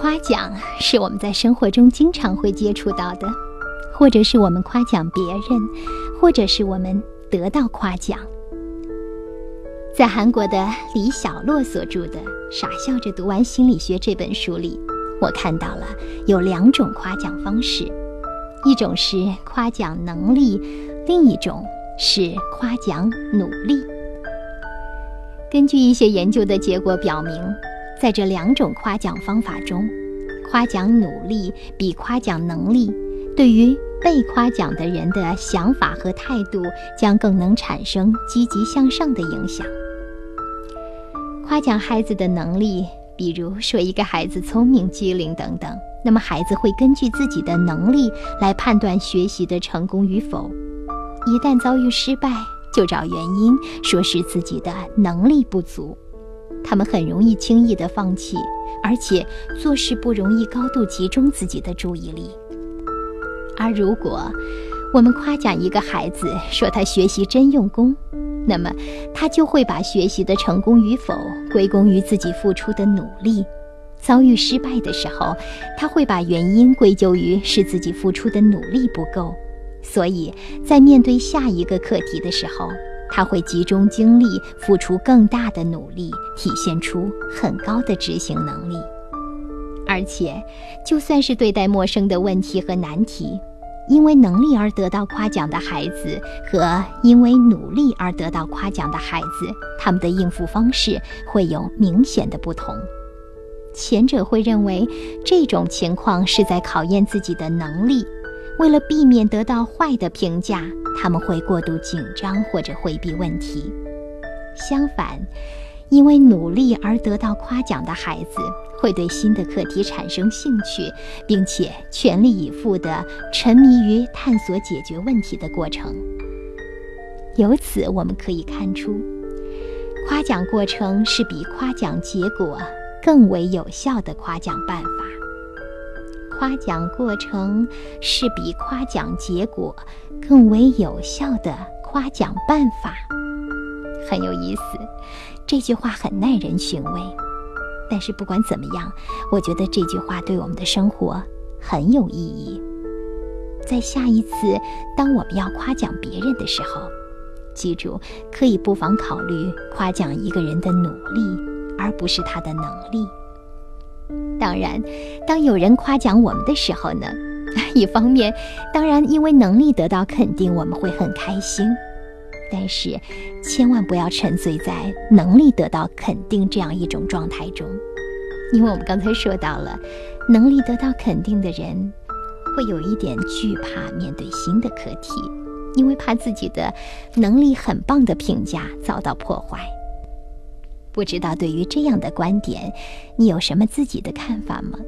夸奖是我们在生活中经常会接触到的，或者是我们夸奖别人，或者是我们得到夸奖。在韩国的李小洛所著的《傻笑着读完心理学》这本书里，我看到了有两种夸奖方式，一种是夸奖能力，另一种是夸奖努力。根据一些研究的结果表明。在这两种夸奖方法中，夸奖努力比夸奖能力，对于被夸奖的人的想法和态度将更能产生积极向上的影响。夸奖孩子的能力，比如说一个孩子聪明机灵等等，那么孩子会根据自己的能力来判断学习的成功与否。一旦遭遇失败，就找原因，说是自己的能力不足。他们很容易轻易地放弃，而且做事不容易高度集中自己的注意力。而如果我们夸奖一个孩子，说他学习真用功，那么他就会把学习的成功与否归功于自己付出的努力。遭遇失败的时候，他会把原因归咎于是自己付出的努力不够。所以在面对下一个课题的时候，他会集中精力，付出更大的努力，体现出很高的执行能力。而且，就算是对待陌生的问题和难题，因为能力而得到夸奖的孩子和因为努力而得到夸奖的孩子，他们的应付方式会有明显的不同。前者会认为这种情况是在考验自己的能力。为了避免得到坏的评价，他们会过度紧张或者回避问题。相反，因为努力而得到夸奖的孩子，会对新的课题产生兴趣，并且全力以赴地沉迷于探索解决问题的过程。由此，我们可以看出，夸奖过程是比夸奖结果更为有效的夸奖办法。夸奖过程是比夸奖结果更为有效的夸奖办法，很有意思。这句话很耐人寻味，但是不管怎么样，我觉得这句话对我们的生活很有意义。在下一次当我们要夸奖别人的时候，记住可以不妨考虑夸奖一个人的努力，而不是他的能力。当然，当有人夸奖我们的时候呢，一方面，当然因为能力得到肯定，我们会很开心。但是，千万不要沉醉在能力得到肯定这样一种状态中，因为我们刚才说到了，能力得到肯定的人，会有一点惧怕面对新的课题，因为怕自己的能力很棒的评价遭到破坏。不知道对于这样的观点，你有什么自己的看法吗？